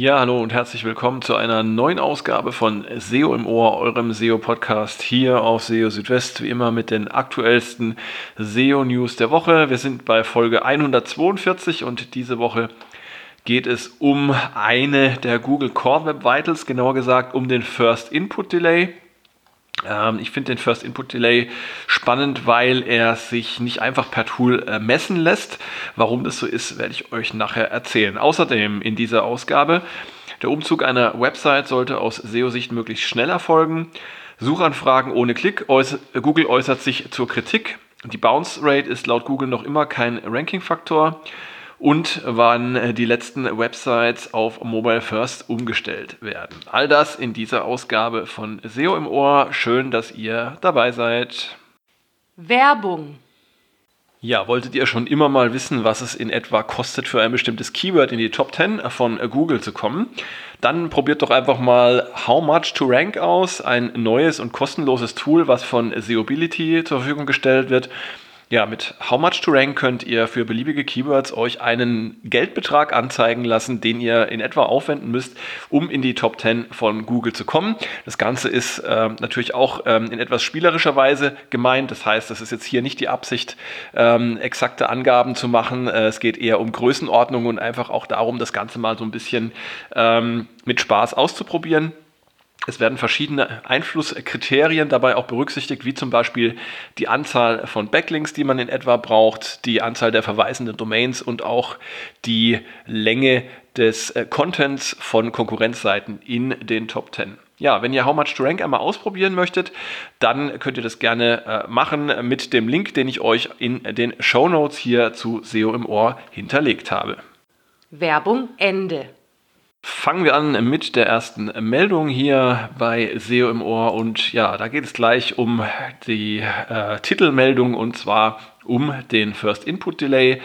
Ja, hallo und herzlich willkommen zu einer neuen Ausgabe von SEO im Ohr, eurem SEO-Podcast hier auf SEO Südwest, wie immer mit den aktuellsten SEO-News der Woche. Wir sind bei Folge 142 und diese Woche geht es um eine der Google Core Web Vitals, genauer gesagt um den First Input Delay. Ähm, ich finde den First Input Delay spannend, weil er sich nicht einfach per Tool äh, messen lässt. Warum das so ist, werde ich euch nachher erzählen. Außerdem in dieser Ausgabe, der Umzug einer Website sollte aus SEO-Sicht möglichst schnell erfolgen. Suchanfragen ohne Klick. Google äußert sich zur Kritik. Die Bounce Rate ist laut Google noch immer kein Ranking-Faktor und wann äh, die letzten Websites auf Mobile First umgestellt werden. All das in dieser Ausgabe von SEO im Ohr. Schön, dass ihr dabei seid. Werbung. Ja, wolltet ihr schon immer mal wissen, was es in etwa kostet, für ein bestimmtes Keyword in die Top 10 von Google zu kommen? Dann probiert doch einfach mal How Much to Rank aus, ein neues und kostenloses Tool, was von SEObility zur Verfügung gestellt wird. Ja, mit How Much to Rank könnt ihr für beliebige Keywords euch einen Geldbetrag anzeigen lassen, den ihr in etwa aufwenden müsst, um in die Top 10 von Google zu kommen. Das Ganze ist äh, natürlich auch ähm, in etwas spielerischer Weise gemeint. Das heißt, das ist jetzt hier nicht die Absicht, ähm, exakte Angaben zu machen. Äh, es geht eher um Größenordnung und einfach auch darum, das Ganze mal so ein bisschen ähm, mit Spaß auszuprobieren. Es werden verschiedene Einflusskriterien dabei auch berücksichtigt, wie zum Beispiel die Anzahl von Backlinks, die man in etwa braucht, die Anzahl der verweisenden Domains und auch die Länge des äh, Contents von Konkurrenzseiten in den Top 10. Ja, wenn ihr How Much to Rank einmal ausprobieren möchtet, dann könnt ihr das gerne äh, machen mit dem Link, den ich euch in den Show Notes hier zu SEO im Ohr hinterlegt habe. Werbung Ende. Fangen wir an mit der ersten Meldung hier bei SEO im Ohr. Und ja, da geht es gleich um die äh, Titelmeldung und zwar um den First Input Delay.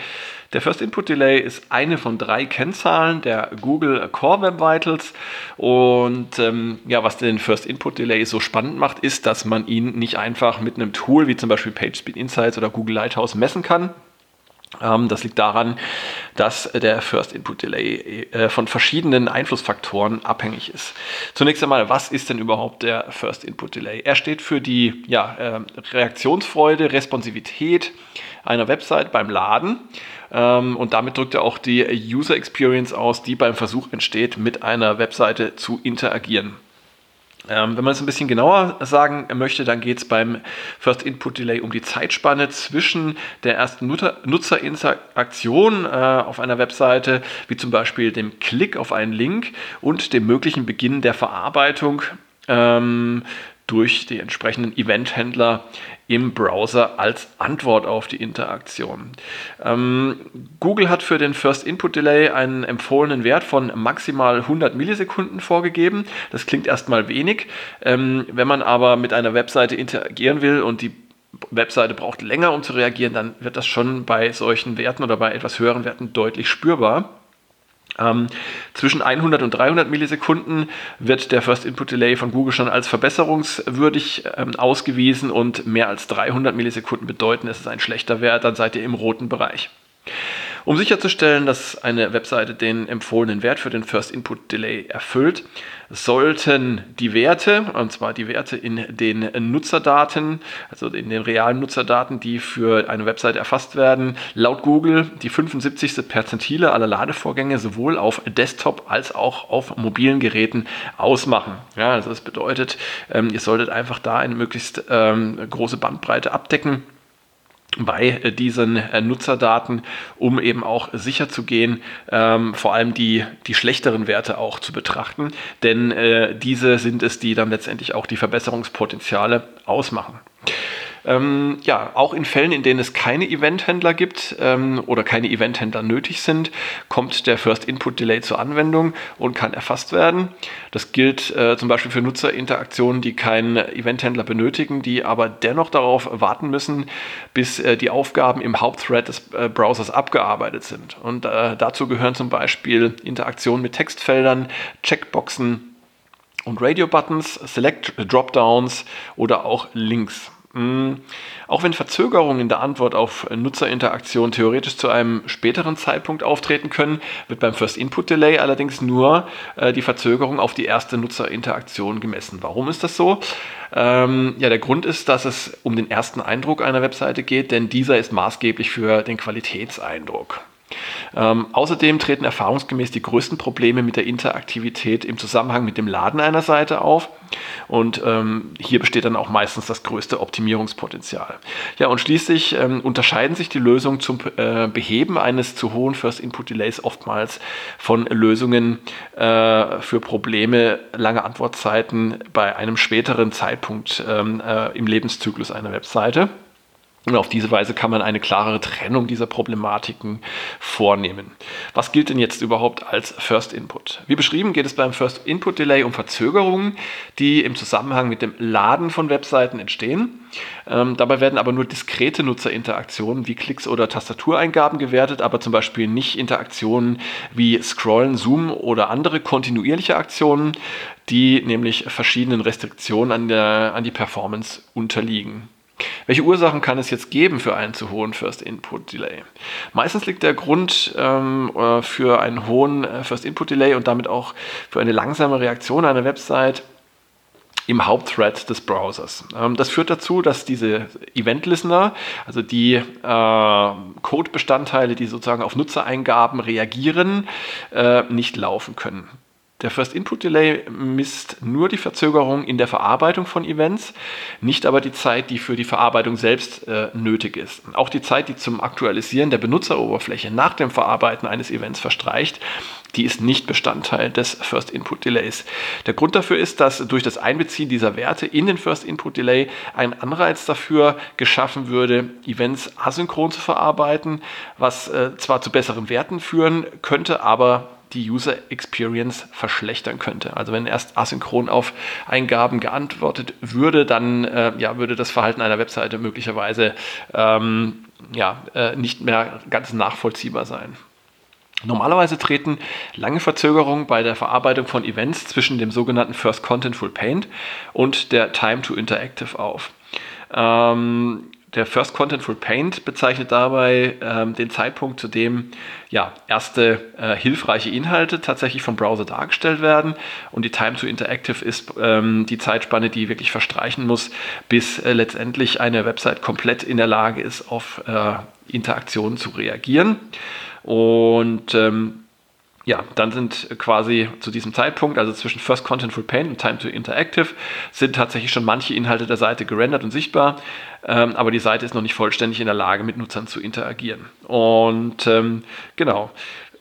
Der First Input Delay ist eine von drei Kennzahlen der Google Core Web Vitals. Und ähm, ja, was den First Input Delay so spannend macht, ist, dass man ihn nicht einfach mit einem Tool wie zum Beispiel PageSpeed Insights oder Google Lighthouse messen kann, das liegt daran, dass der First Input Delay äh, von verschiedenen Einflussfaktoren abhängig ist. Zunächst einmal, was ist denn überhaupt der First Input Delay? Er steht für die ja, ähm, Reaktionsfreude, Responsivität einer Website beim Laden ähm, und damit drückt er auch die User Experience aus, die beim Versuch entsteht, mit einer Webseite zu interagieren. Ähm, wenn man es ein bisschen genauer sagen möchte, dann geht es beim First Input Delay um die Zeitspanne zwischen der ersten Nutzerinteraktion äh, auf einer Webseite, wie zum Beispiel dem Klick auf einen Link und dem möglichen Beginn der Verarbeitung. Ähm, durch die entsprechenden Eventhändler im Browser als Antwort auf die Interaktion. Ähm, Google hat für den First Input Delay einen empfohlenen Wert von maximal 100 Millisekunden vorgegeben. Das klingt erstmal wenig. Ähm, wenn man aber mit einer Webseite interagieren will und die Webseite braucht länger, um zu reagieren, dann wird das schon bei solchen Werten oder bei etwas höheren Werten deutlich spürbar. Ähm, zwischen 100 und 300 Millisekunden wird der First Input Delay von Google schon als verbesserungswürdig ähm, ausgewiesen und mehr als 300 Millisekunden bedeuten, es ist ein schlechter Wert, dann seid ihr im roten Bereich. Um sicherzustellen, dass eine Webseite den empfohlenen Wert für den First Input Delay erfüllt, sollten die Werte, und zwar die Werte in den Nutzerdaten, also in den realen Nutzerdaten, die für eine Webseite erfasst werden, laut Google die 75. Perzentile aller Ladevorgänge sowohl auf Desktop als auch auf mobilen Geräten ausmachen. Ja, also das bedeutet, ähm, ihr solltet einfach da eine möglichst ähm, große Bandbreite abdecken bei äh, diesen äh, Nutzerdaten, um eben auch sicher zu gehen, ähm, vor allem die, die schlechteren Werte auch zu betrachten, denn äh, diese sind es, die dann letztendlich auch die Verbesserungspotenziale ausmachen. Ähm, ja, auch in Fällen, in denen es keine Eventhändler gibt ähm, oder keine Eventhändler nötig sind, kommt der First Input Delay zur Anwendung und kann erfasst werden. Das gilt äh, zum Beispiel für Nutzerinteraktionen, die keinen Eventhändler benötigen, die aber dennoch darauf warten müssen, bis äh, die Aufgaben im Hauptthread des äh, Browsers abgearbeitet sind. Und äh, dazu gehören zum Beispiel Interaktionen mit Textfeldern, Checkboxen und Radio-Buttons, Select-Dropdowns oder auch Links. Hm, auch wenn Verzögerungen in der Antwort auf Nutzerinteraktion theoretisch zu einem späteren Zeitpunkt auftreten können, wird beim First Input Delay allerdings nur äh, die Verzögerung auf die erste Nutzerinteraktion gemessen. Warum ist das so? Ähm, ja, der Grund ist, dass es um den ersten Eindruck einer Webseite geht, denn dieser ist maßgeblich für den Qualitätseindruck. Ähm, außerdem treten erfahrungsgemäß die größten Probleme mit der Interaktivität im Zusammenhang mit dem Laden einer Seite auf. Und ähm, hier besteht dann auch meistens das größte Optimierungspotenzial. Ja, und schließlich ähm, unterscheiden sich die Lösungen zum äh, Beheben eines zu hohen First Input Delays oftmals von Lösungen äh, für Probleme lange Antwortzeiten bei einem späteren Zeitpunkt ähm, äh, im Lebenszyklus einer Webseite. Und auf diese Weise kann man eine klarere Trennung dieser Problematiken vornehmen. Was gilt denn jetzt überhaupt als First Input? Wie beschrieben geht es beim First Input Delay um Verzögerungen, die im Zusammenhang mit dem Laden von Webseiten entstehen. Ähm, dabei werden aber nur diskrete Nutzerinteraktionen wie Klicks oder Tastatureingaben gewertet, aber zum Beispiel nicht Interaktionen wie Scrollen, Zoomen oder andere kontinuierliche Aktionen, die nämlich verschiedenen Restriktionen an, der, an die Performance unterliegen. Welche Ursachen kann es jetzt geben für einen zu hohen First Input Delay? Meistens liegt der Grund ähm, äh, für einen hohen äh, First Input Delay und damit auch für eine langsame Reaktion einer Website im Hauptthread des Browsers. Ähm, das führt dazu, dass diese Event Listener, also die äh, Codebestandteile, die sozusagen auf Nutzereingaben reagieren, äh, nicht laufen können. Der First Input Delay misst nur die Verzögerung in der Verarbeitung von Events, nicht aber die Zeit, die für die Verarbeitung selbst äh, nötig ist. Auch die Zeit, die zum Aktualisieren der Benutzeroberfläche nach dem Verarbeiten eines Events verstreicht, die ist nicht Bestandteil des First Input Delays. Der Grund dafür ist, dass durch das Einbeziehen dieser Werte in den First Input Delay ein Anreiz dafür geschaffen würde, Events asynchron zu verarbeiten, was äh, zwar zu besseren Werten führen könnte, aber die User Experience verschlechtern könnte. Also wenn erst asynchron auf Eingaben geantwortet würde, dann äh, ja, würde das Verhalten einer Webseite möglicherweise ähm, ja, äh, nicht mehr ganz nachvollziehbar sein. Normalerweise treten lange Verzögerungen bei der Verarbeitung von Events zwischen dem sogenannten First Contentful Paint und der Time to Interactive auf. Ähm, der First Contentful Paint bezeichnet dabei ähm, den Zeitpunkt, zu dem ja, erste äh, hilfreiche Inhalte tatsächlich vom Browser dargestellt werden. Und die Time to Interactive ist ähm, die Zeitspanne, die wirklich verstreichen muss, bis äh, letztendlich eine Website komplett in der Lage ist, auf äh, Interaktionen zu reagieren. Und ähm, ja, dann sind quasi zu diesem Zeitpunkt, also zwischen First Contentful Paint und Time to Interactive, sind tatsächlich schon manche Inhalte der Seite gerendert und sichtbar, ähm, aber die Seite ist noch nicht vollständig in der Lage, mit Nutzern zu interagieren. Und ähm, genau,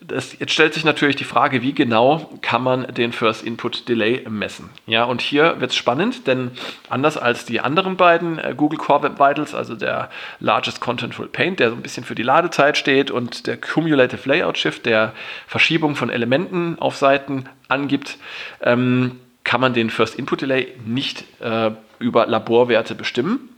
das, jetzt stellt sich natürlich die Frage, wie genau kann man den First Input Delay messen? Ja, und hier wird es spannend, denn anders als die anderen beiden äh, Google Core Web Vitals, also der Largest Contentful Paint, der so ein bisschen für die Ladezeit steht, und der Cumulative Layout Shift, der Verschiebung von Elementen auf Seiten angibt, ähm, kann man den First Input Delay nicht äh, über Laborwerte bestimmen.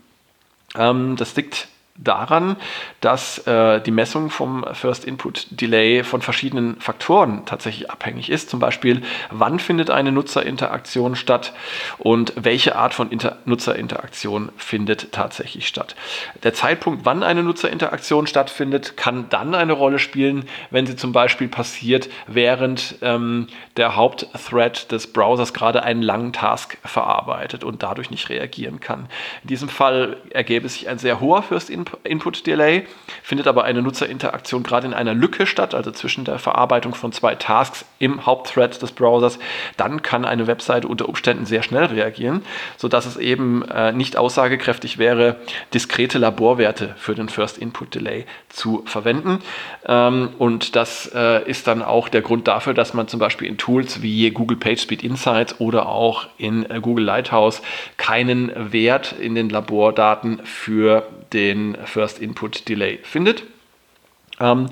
Ähm, das liegt daran, dass äh, die Messung vom First Input Delay von verschiedenen Faktoren tatsächlich abhängig ist. Zum Beispiel, wann findet eine Nutzerinteraktion statt und welche Art von Inter Nutzerinteraktion findet tatsächlich statt. Der Zeitpunkt, wann eine Nutzerinteraktion stattfindet, kann dann eine Rolle spielen, wenn sie zum Beispiel passiert, während ähm, der Hauptthread des Browsers gerade einen langen Task verarbeitet und dadurch nicht reagieren kann. In diesem Fall ergäbe sich ein sehr hoher First Input Input Delay, findet aber eine Nutzerinteraktion gerade in einer Lücke statt, also zwischen der Verarbeitung von zwei Tasks im Hauptthread des Browsers, dann kann eine Webseite unter Umständen sehr schnell reagieren, sodass es eben äh, nicht aussagekräftig wäre, diskrete Laborwerte für den First Input Delay zu verwenden. Ähm, und das äh, ist dann auch der Grund dafür, dass man zum Beispiel in Tools wie Google PageSpeed Insights oder auch in äh, Google Lighthouse keinen Wert in den Labordaten für den First Input Delay findet. Ähm,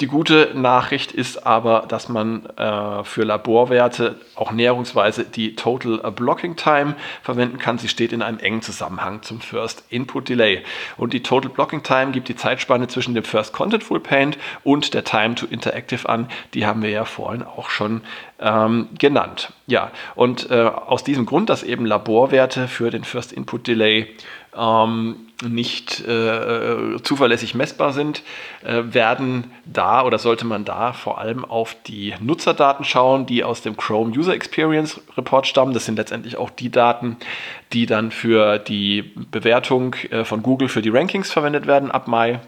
die gute Nachricht ist aber, dass man äh, für Laborwerte auch näherungsweise die Total Blocking Time verwenden kann. Sie steht in einem engen Zusammenhang zum First Input Delay. Und die Total Blocking Time gibt die Zeitspanne zwischen dem First Contentful Paint und der Time to Interactive an. Die haben wir ja vorhin auch schon ähm, genannt. Ja, und äh, aus diesem Grund, dass eben Laborwerte für den First Input Delay ähm, nicht äh, zuverlässig messbar sind, äh, werden da oder sollte man da vor allem auf die Nutzerdaten schauen, die aus dem Chrome User Experience Report stammen. Das sind letztendlich auch die Daten, die dann für die Bewertung äh, von Google für die Rankings verwendet werden ab Mai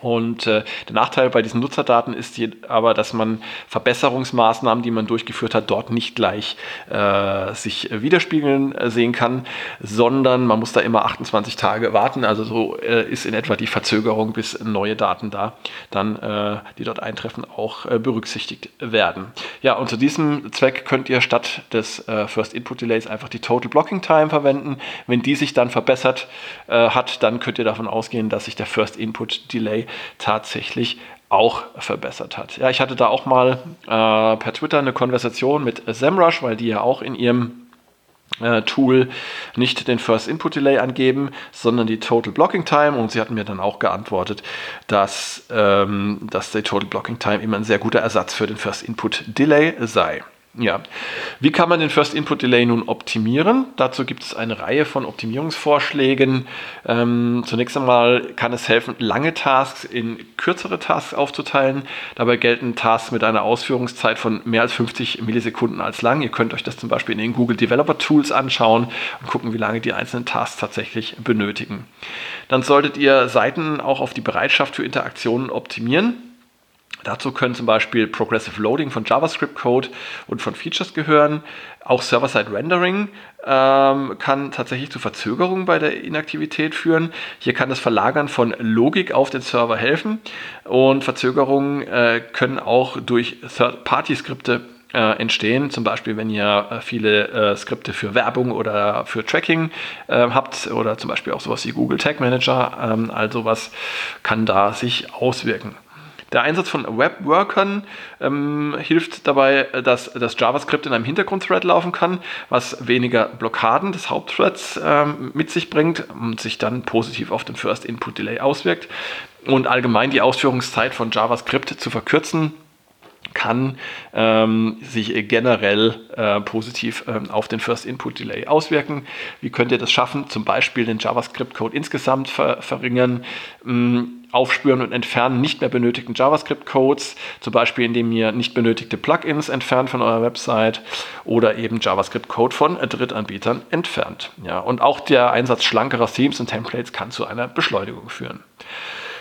und äh, der Nachteil bei diesen Nutzerdaten ist aber, dass man Verbesserungsmaßnahmen, die man durchgeführt hat, dort nicht gleich äh, sich widerspiegeln äh, sehen kann, sondern man muss da immer 28 Tage warten. Also so äh, ist in etwa die Verzögerung, bis neue Daten da dann, äh, die dort eintreffen, auch äh, berücksichtigt werden. Ja, und zu diesem Zweck könnt ihr statt des First Input Delays einfach die Total Blocking Time verwenden. Wenn die sich dann verbessert hat, dann könnt ihr davon ausgehen, dass sich der First Input Delay tatsächlich auch verbessert hat. Ja, ich hatte da auch mal äh, per Twitter eine Konversation mit SEMrush, weil die ja auch in ihrem äh, Tool nicht den First Input Delay angeben, sondern die Total Blocking Time. Und sie hatten mir dann auch geantwortet, dass, ähm, dass die Total Blocking Time immer ein sehr guter Ersatz für den First Input Delay sei. Ja, wie kann man den First Input Delay nun optimieren? Dazu gibt es eine Reihe von Optimierungsvorschlägen. Ähm, zunächst einmal kann es helfen, lange Tasks in kürzere Tasks aufzuteilen. Dabei gelten Tasks mit einer Ausführungszeit von mehr als 50 Millisekunden als lang. Ihr könnt euch das zum Beispiel in den Google Developer Tools anschauen und gucken, wie lange die einzelnen Tasks tatsächlich benötigen. Dann solltet ihr Seiten auch auf die Bereitschaft für Interaktionen optimieren. Dazu können zum Beispiel Progressive Loading von JavaScript-Code und von Features gehören. Auch Server-Side-Rendering ähm, kann tatsächlich zu Verzögerungen bei der Inaktivität führen. Hier kann das Verlagern von Logik auf den Server helfen und Verzögerungen äh, können auch durch Third-Party-Skripte äh, entstehen. Zum Beispiel, wenn ihr äh, viele äh, Skripte für Werbung oder für Tracking äh, habt oder zum Beispiel auch sowas wie Google Tag Manager. Ähm, all sowas kann da sich auswirken. Der Einsatz von Webworkern ähm, hilft dabei, dass das JavaScript in einem Hintergrund-Thread laufen kann, was weniger Blockaden des Hauptthreads ähm, mit sich bringt und sich dann positiv auf den First Input Delay auswirkt. Und allgemein die Ausführungszeit von JavaScript zu verkürzen, kann ähm, sich generell äh, positiv ähm, auf den First Input Delay auswirken. Wie könnt ihr das schaffen? Zum Beispiel den JavaScript-Code insgesamt ver verringern, ähm, Aufspüren und Entfernen nicht mehr benötigten JavaScript-Codes, zum Beispiel indem ihr nicht benötigte Plugins entfernt von eurer Website oder eben JavaScript-Code von Drittanbietern entfernt. Ja, und auch der Einsatz schlankerer Themes und Templates kann zu einer Beschleunigung führen.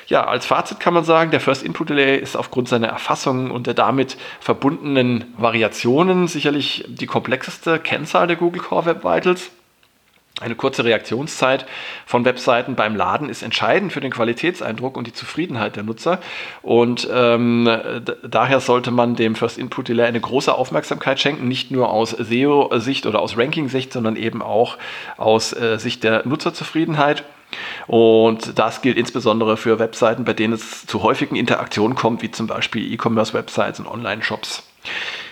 Ja, als Fazit kann man sagen, der First Input Delay ist aufgrund seiner Erfassung und der damit verbundenen Variationen sicherlich die komplexeste Kennzahl der Google Core Web Vitals. Eine kurze Reaktionszeit von Webseiten beim Laden ist entscheidend für den Qualitätseindruck und die Zufriedenheit der Nutzer. Und ähm, daher sollte man dem First Input Delay eine große Aufmerksamkeit schenken, nicht nur aus SEO-Sicht oder aus Ranking-Sicht, sondern eben auch aus äh, Sicht der Nutzerzufriedenheit. Und das gilt insbesondere für Webseiten, bei denen es zu häufigen Interaktionen kommt, wie zum Beispiel E-Commerce-Websites und Online-Shops.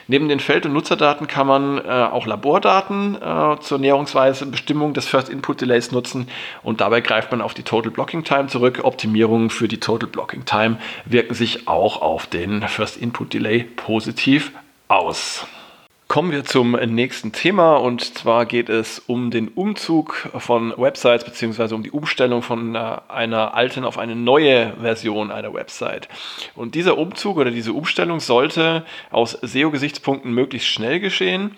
Neben den Feld- und Nutzerdaten kann man äh, auch Labordaten äh, zur Näherungsweise Bestimmung des First Input Delays nutzen und dabei greift man auf die Total Blocking Time zurück. Optimierungen für die Total Blocking Time wirken sich auch auf den First Input Delay positiv aus. Kommen wir zum nächsten Thema und zwar geht es um den Umzug von Websites beziehungsweise um die Umstellung von einer alten auf eine neue Version einer Website. Und dieser Umzug oder diese Umstellung sollte aus SEO-Gesichtspunkten möglichst schnell geschehen.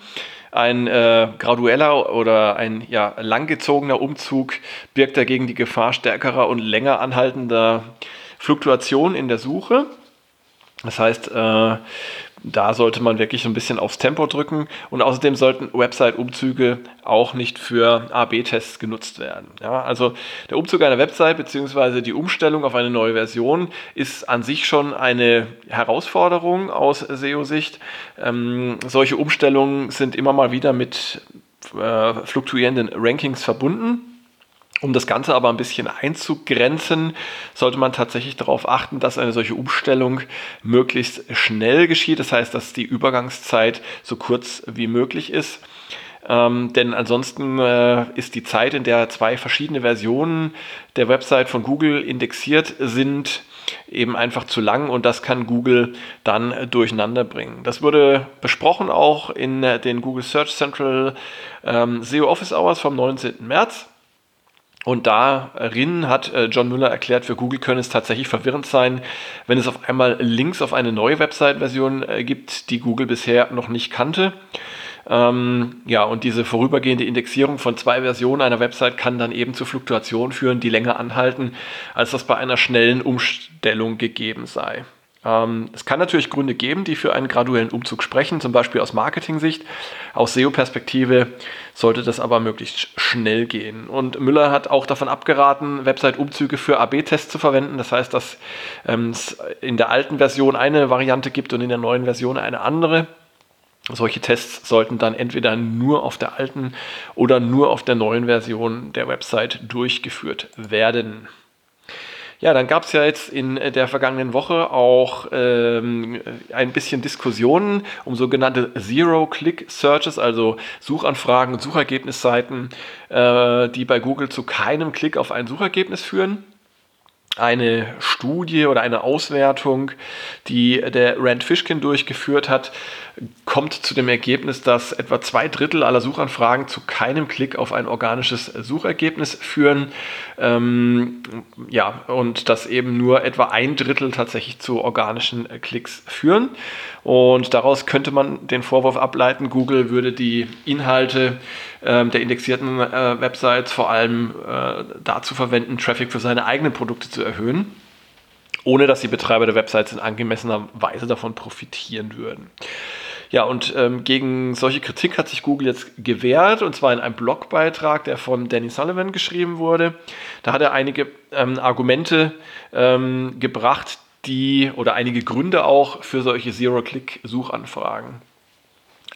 Ein äh, gradueller oder ein ja, langgezogener Umzug birgt dagegen die Gefahr stärkerer und länger anhaltender Fluktuation in der Suche. Das heißt, äh, da sollte man wirklich ein bisschen aufs Tempo drücken und außerdem sollten Website-Umzüge auch nicht für A-B-Tests genutzt werden. Ja, also der Umzug einer Website bzw. die Umstellung auf eine neue Version ist an sich schon eine Herausforderung aus SEO-Sicht. Ähm, solche Umstellungen sind immer mal wieder mit äh, fluktuierenden Rankings verbunden. Um das Ganze aber ein bisschen einzugrenzen, sollte man tatsächlich darauf achten, dass eine solche Umstellung möglichst schnell geschieht. Das heißt, dass die Übergangszeit so kurz wie möglich ist. Ähm, denn ansonsten äh, ist die Zeit, in der zwei verschiedene Versionen der Website von Google indexiert sind, eben einfach zu lang und das kann Google dann durcheinander bringen. Das wurde besprochen auch in den Google Search Central ähm, SEO Office Hours vom 19. März. Und darin hat äh, John Müller erklärt, für Google könne es tatsächlich verwirrend sein, wenn es auf einmal Links auf eine neue Website-Version äh, gibt, die Google bisher noch nicht kannte. Ähm, ja, und diese vorübergehende Indexierung von zwei Versionen einer Website kann dann eben zu Fluktuationen führen, die länger anhalten, als das bei einer schnellen Umstellung gegeben sei. Ähm, es kann natürlich Gründe geben, die für einen graduellen Umzug sprechen, zum Beispiel aus Marketing-Sicht. Aus SEO-Perspektive sollte das aber möglichst schnell gehen. Und Müller hat auch davon abgeraten, Website-Umzüge für AB-Tests zu verwenden. Das heißt, dass ähm, es in der alten Version eine Variante gibt und in der neuen Version eine andere. Solche Tests sollten dann entweder nur auf der alten oder nur auf der neuen Version der Website durchgeführt werden. Ja, dann gab es ja jetzt in der vergangenen Woche auch ähm, ein bisschen Diskussionen um sogenannte Zero-Click-Searches, also Suchanfragen und Suchergebnisseiten, äh, die bei Google zu keinem Klick auf ein Suchergebnis führen eine Studie oder eine Auswertung, die der Rand Fishkin durchgeführt hat, kommt zu dem Ergebnis, dass etwa zwei Drittel aller Suchanfragen zu keinem Klick auf ein organisches Suchergebnis führen. Ähm, ja, und dass eben nur etwa ein Drittel tatsächlich zu organischen Klicks führen. Und daraus könnte man den Vorwurf ableiten, Google würde die Inhalte äh, der indexierten äh, Websites vor allem äh, dazu verwenden, Traffic für seine eigenen Produkte zu erhöhen ohne dass die Betreiber der Websites in angemessener Weise davon profitieren würden. Ja, und ähm, gegen solche Kritik hat sich Google jetzt gewehrt, und zwar in einem Blogbeitrag, der von Danny Sullivan geschrieben wurde. Da hat er einige ähm, Argumente ähm, gebracht, die oder einige Gründe auch für solche Zero-Click-Suchanfragen.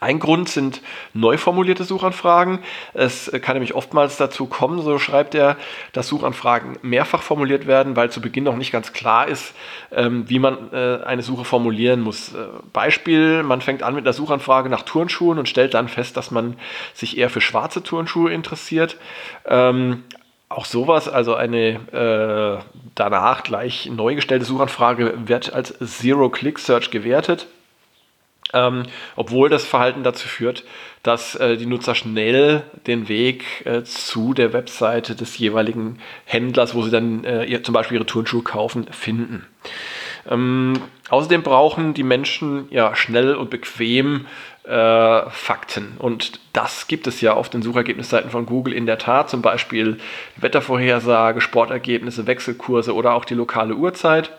Ein Grund sind neu formulierte Suchanfragen. Es kann nämlich oftmals dazu kommen, so schreibt er, dass Suchanfragen mehrfach formuliert werden, weil zu Beginn noch nicht ganz klar ist, ähm, wie man äh, eine Suche formulieren muss. Äh, Beispiel, man fängt an mit einer Suchanfrage nach Turnschuhen und stellt dann fest, dass man sich eher für schwarze Turnschuhe interessiert. Ähm, auch sowas, also eine äh, danach gleich neu gestellte Suchanfrage wird als Zero-Click-Search gewertet ähm, obwohl das Verhalten dazu führt, dass äh, die Nutzer schnell den Weg äh, zu der Webseite des jeweiligen Händlers, wo sie dann äh, ihr, zum Beispiel ihre Turnschuhe kaufen, finden. Ähm, außerdem brauchen die Menschen ja schnell und bequem äh, Fakten. Und das gibt es ja auf den Suchergebnisseiten von Google in der Tat, zum Beispiel Wettervorhersage, Sportergebnisse, Wechselkurse oder auch die lokale Uhrzeit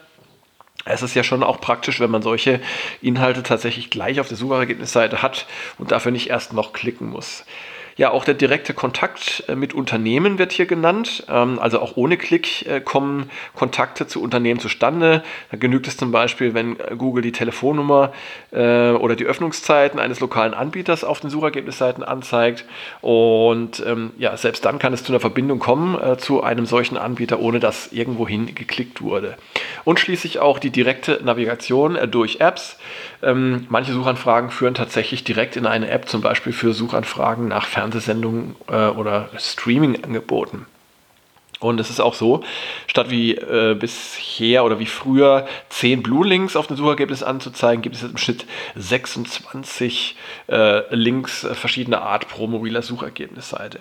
es ist ja schon auch praktisch, wenn man solche Inhalte tatsächlich gleich auf der Suchergebnisseite hat und dafür nicht erst noch klicken muss. Ja, auch der direkte Kontakt äh, mit Unternehmen wird hier genannt. Ähm, also auch ohne Klick äh, kommen Kontakte zu Unternehmen zustande. Da genügt es zum Beispiel, wenn äh, Google die Telefonnummer oder die Öffnungszeiten eines lokalen Anbieters auf den Suchergebnisseiten anzeigt. Und ähm, ja, selbst dann kann es zu einer Verbindung kommen zu einem solchen Anbieter, ohne dass irgendwohin geklickt wurde. Und schließlich auch die direkte Navigation durch Apps. Ähm, manche Suchanfragen führen tatsächlich direkt in eine App, zum Beispiel für Suchanfragen nach Fernsehsendungen äh, oder Streaming-Angeboten. Und es ist auch so, statt wie äh, bisher oder wie früher 10 Blue Links auf dem Suchergebnis anzuzeigen, gibt es jetzt im Schnitt 26 äh, Links äh, verschiedener Art pro mobiler Suchergebnisseite.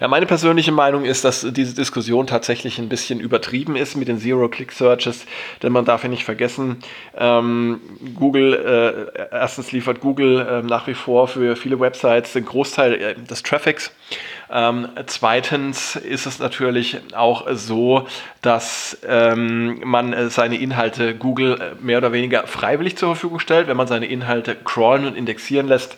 Ja, meine persönliche Meinung ist, dass diese Diskussion tatsächlich ein bisschen übertrieben ist mit den Zero-Click-Searches, denn man darf ja nicht vergessen, ähm, Google, äh, erstens liefert Google ähm, nach wie vor für viele Websites den Großteil äh, des Traffics ähm, zweitens ist es natürlich auch so, dass ähm, man äh, seine Inhalte Google äh, mehr oder weniger freiwillig zur Verfügung stellt. Wenn man seine Inhalte crawlen und indexieren lässt,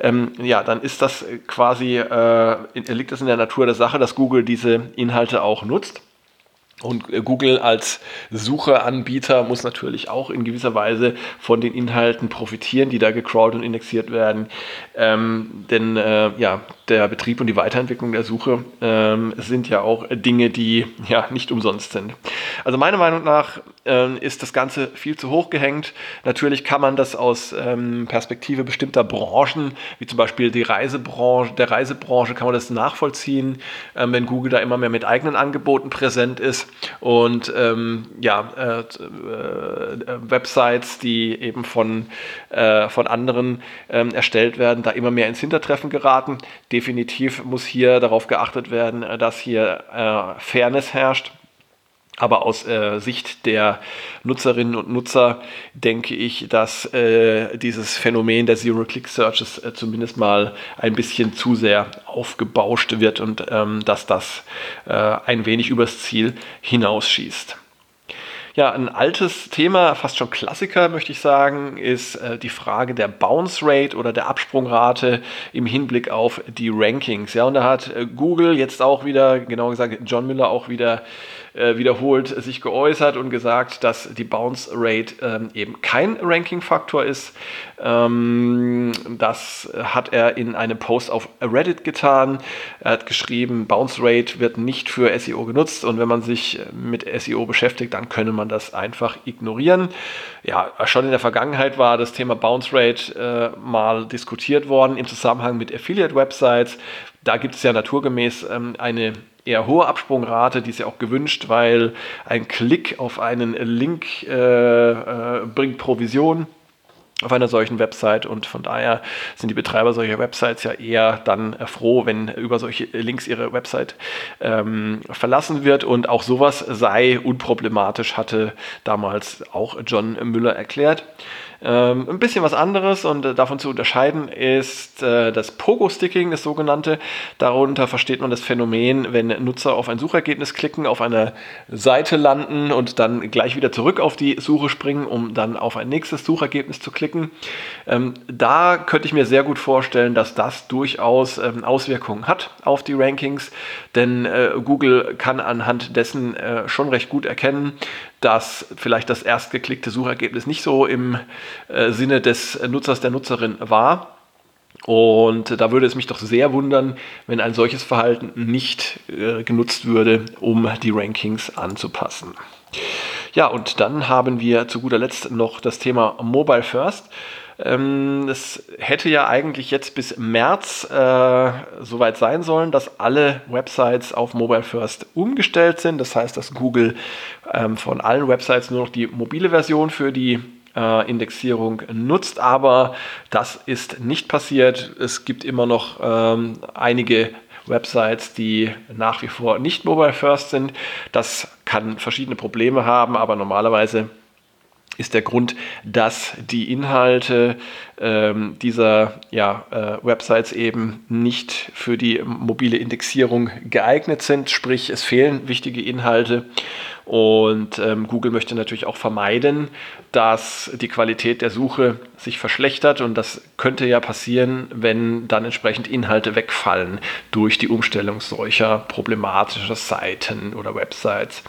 ähm, ja, dann ist das quasi, äh, liegt es in der Natur der Sache, dass Google diese Inhalte auch nutzt. Und äh, Google als Sucheanbieter muss natürlich auch in gewisser Weise von den Inhalten profitieren, die da gecrawlt und indexiert werden. Ähm, denn äh, ja, der Betrieb und die Weiterentwicklung der Suche ähm, sind ja auch Dinge, die ja nicht umsonst sind. Also meiner Meinung nach äh, ist das Ganze viel zu hoch gehängt. Natürlich kann man das aus ähm, Perspektive bestimmter Branchen, wie zum Beispiel die Reisebranche, der Reisebranche, kann man das nachvollziehen, ähm, wenn Google da immer mehr mit eigenen Angeboten präsent ist und ähm, ja, äh, äh, Websites, die eben von, äh, von anderen ähm, erstellt werden, da immer mehr ins Hintertreffen geraten. Definitiv muss hier darauf geachtet werden, dass hier äh, Fairness herrscht. Aber aus äh, Sicht der Nutzerinnen und Nutzer denke ich, dass äh, dieses Phänomen der Zero-Click-Searches äh, zumindest mal ein bisschen zu sehr aufgebauscht wird und ähm, dass das äh, ein wenig übers Ziel hinausschießt. Ja, ein altes Thema, fast schon Klassiker, möchte ich sagen, ist äh, die Frage der Bounce Rate oder der Absprungrate im Hinblick auf die Rankings. Ja, und da hat äh, Google jetzt auch wieder, genau gesagt, John Miller auch wieder äh, wiederholt sich geäußert und gesagt, dass die Bounce Rate ähm, eben kein Ranking-Faktor ist. Ähm, das hat er in einem Post auf Reddit getan. Er hat geschrieben, Bounce Rate wird nicht für SEO genutzt und wenn man sich mit SEO beschäftigt, dann könne man das einfach ignorieren. Ja, schon in der Vergangenheit war das Thema Bounce Rate äh, mal diskutiert worden im Zusammenhang mit Affiliate-Websites. Da gibt es ja naturgemäß ähm, eine eher hohe Absprungrate, die ist ja auch gewünscht, weil ein Klick auf einen Link äh, äh, bringt Provision auf einer solchen Website und von daher sind die Betreiber solcher Websites ja eher dann froh, wenn über solche Links ihre Website ähm, verlassen wird und auch sowas sei unproblematisch, hatte damals auch John Müller erklärt. Ähm, ein bisschen was anderes und äh, davon zu unterscheiden ist äh, das Pogo-Sticking, das sogenannte. Darunter versteht man das Phänomen, wenn Nutzer auf ein Suchergebnis klicken, auf einer Seite landen und dann gleich wieder zurück auf die Suche springen, um dann auf ein nächstes Suchergebnis zu klicken. Ähm, da könnte ich mir sehr gut vorstellen, dass das durchaus ähm, Auswirkungen hat auf die Rankings, denn äh, Google kann anhand dessen äh, schon recht gut erkennen, dass vielleicht das erstgeklickte Suchergebnis nicht so im äh, Sinne des Nutzers, der Nutzerin war. Und da würde es mich doch sehr wundern, wenn ein solches Verhalten nicht äh, genutzt würde, um die Rankings anzupassen. Ja, und dann haben wir zu guter Letzt noch das Thema Mobile First. Ähm, es hätte ja eigentlich jetzt bis März äh, soweit sein sollen, dass alle Websites auf Mobile First umgestellt sind. Das heißt, dass Google ähm, von allen Websites nur noch die mobile Version für die äh, Indexierung nutzt, aber das ist nicht passiert. Es gibt immer noch ähm, einige Websites, die nach wie vor nicht mobile first sind. Das kann verschiedene Probleme haben, aber normalerweise ist der Grund, dass die Inhalte ähm, dieser ja, äh, Websites eben nicht für die mobile Indexierung geeignet sind, sprich es fehlen wichtige Inhalte. Und ähm, Google möchte natürlich auch vermeiden, dass die Qualität der Suche sich verschlechtert. Und das könnte ja passieren, wenn dann entsprechend Inhalte wegfallen durch die Umstellung solcher problematischer Seiten oder Websites.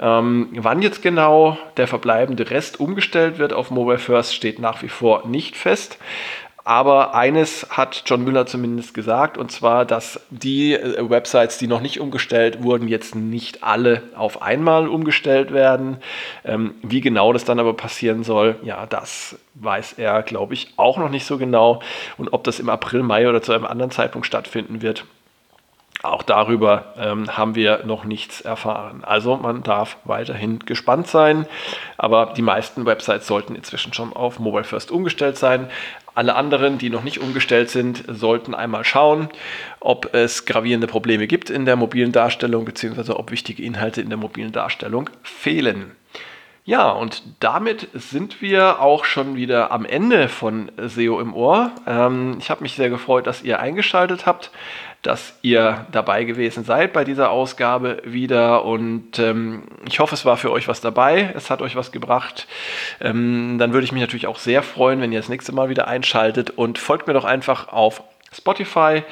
Ähm, wann jetzt genau der verbleibende Rest umgestellt wird auf Mobile First, steht nach wie vor nicht fest. Aber eines hat John Müller zumindest gesagt, und zwar, dass die äh, Websites, die noch nicht umgestellt wurden, jetzt nicht alle auf einmal umgestellt werden. Ähm, wie genau das dann aber passieren soll, ja, das weiß er, glaube ich, auch noch nicht so genau. Und ob das im April, Mai oder zu einem anderen Zeitpunkt stattfinden wird, auch darüber ähm, haben wir noch nichts erfahren. Also man darf weiterhin gespannt sein, aber die meisten Websites sollten inzwischen schon auf Mobile First umgestellt sein. Alle anderen, die noch nicht umgestellt sind, sollten einmal schauen, ob es gravierende Probleme gibt in der mobilen Darstellung bzw. ob wichtige Inhalte in der mobilen Darstellung fehlen. Ja, und damit sind wir auch schon wieder am Ende von SEO im Ohr. Ähm, ich habe mich sehr gefreut, dass ihr eingeschaltet habt dass ihr dabei gewesen seid bei dieser Ausgabe wieder und ähm, ich hoffe, es war für euch was dabei, es hat euch was gebracht. Ähm, dann würde ich mich natürlich auch sehr freuen, wenn ihr das nächste Mal wieder einschaltet und folgt mir doch einfach auf Spotify.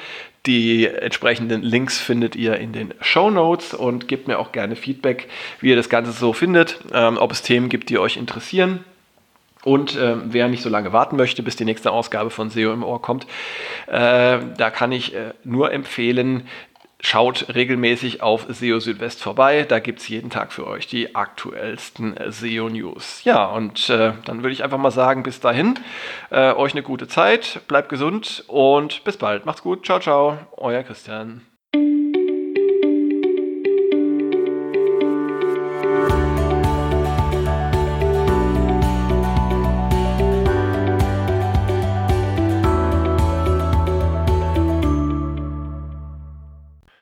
Die entsprechenden Links findet ihr in den Show Notes und gebt mir auch gerne Feedback, wie ihr das Ganze so findet, ähm, ob es Themen gibt, die euch interessieren. Und äh, wer nicht so lange warten möchte, bis die nächste Ausgabe von SEO im Ohr kommt, äh, da kann ich äh, nur empfehlen, Schaut regelmäßig auf SEO Südwest vorbei. Da gibt es jeden Tag für euch die aktuellsten SEO-News. Ja, und äh, dann würde ich einfach mal sagen, bis dahin, äh, euch eine gute Zeit, bleibt gesund und bis bald. Macht's gut. Ciao, ciao. Euer Christian.